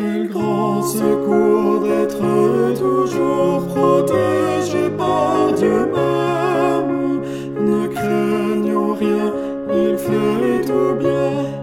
Quel grand secours d'être toujours protégé par Dieu même. Ne craignons rien, il fait tout bien,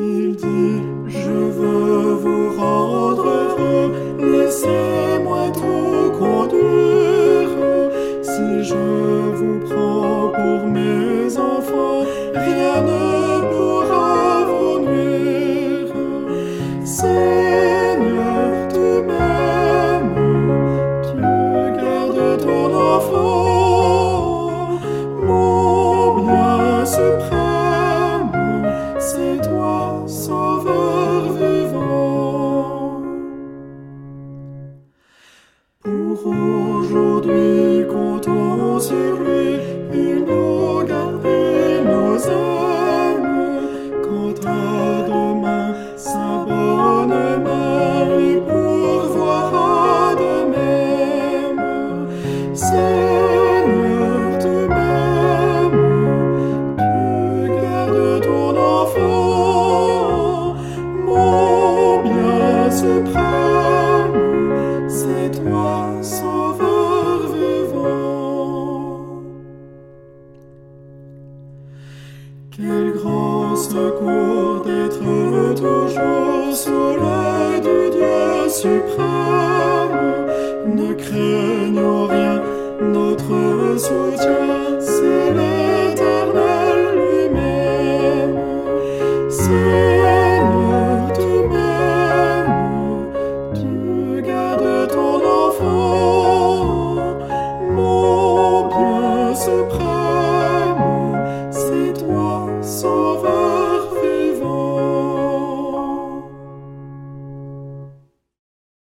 Il dit, je veux vous rendre heureux, laissez-moi tout conduire. Si je vous prends pour mes enfants, rien ne aujourd'hui, comptons sur lui, grand secours d'être toujours sous l'œil du Dieu suprême. Ne craignons rien,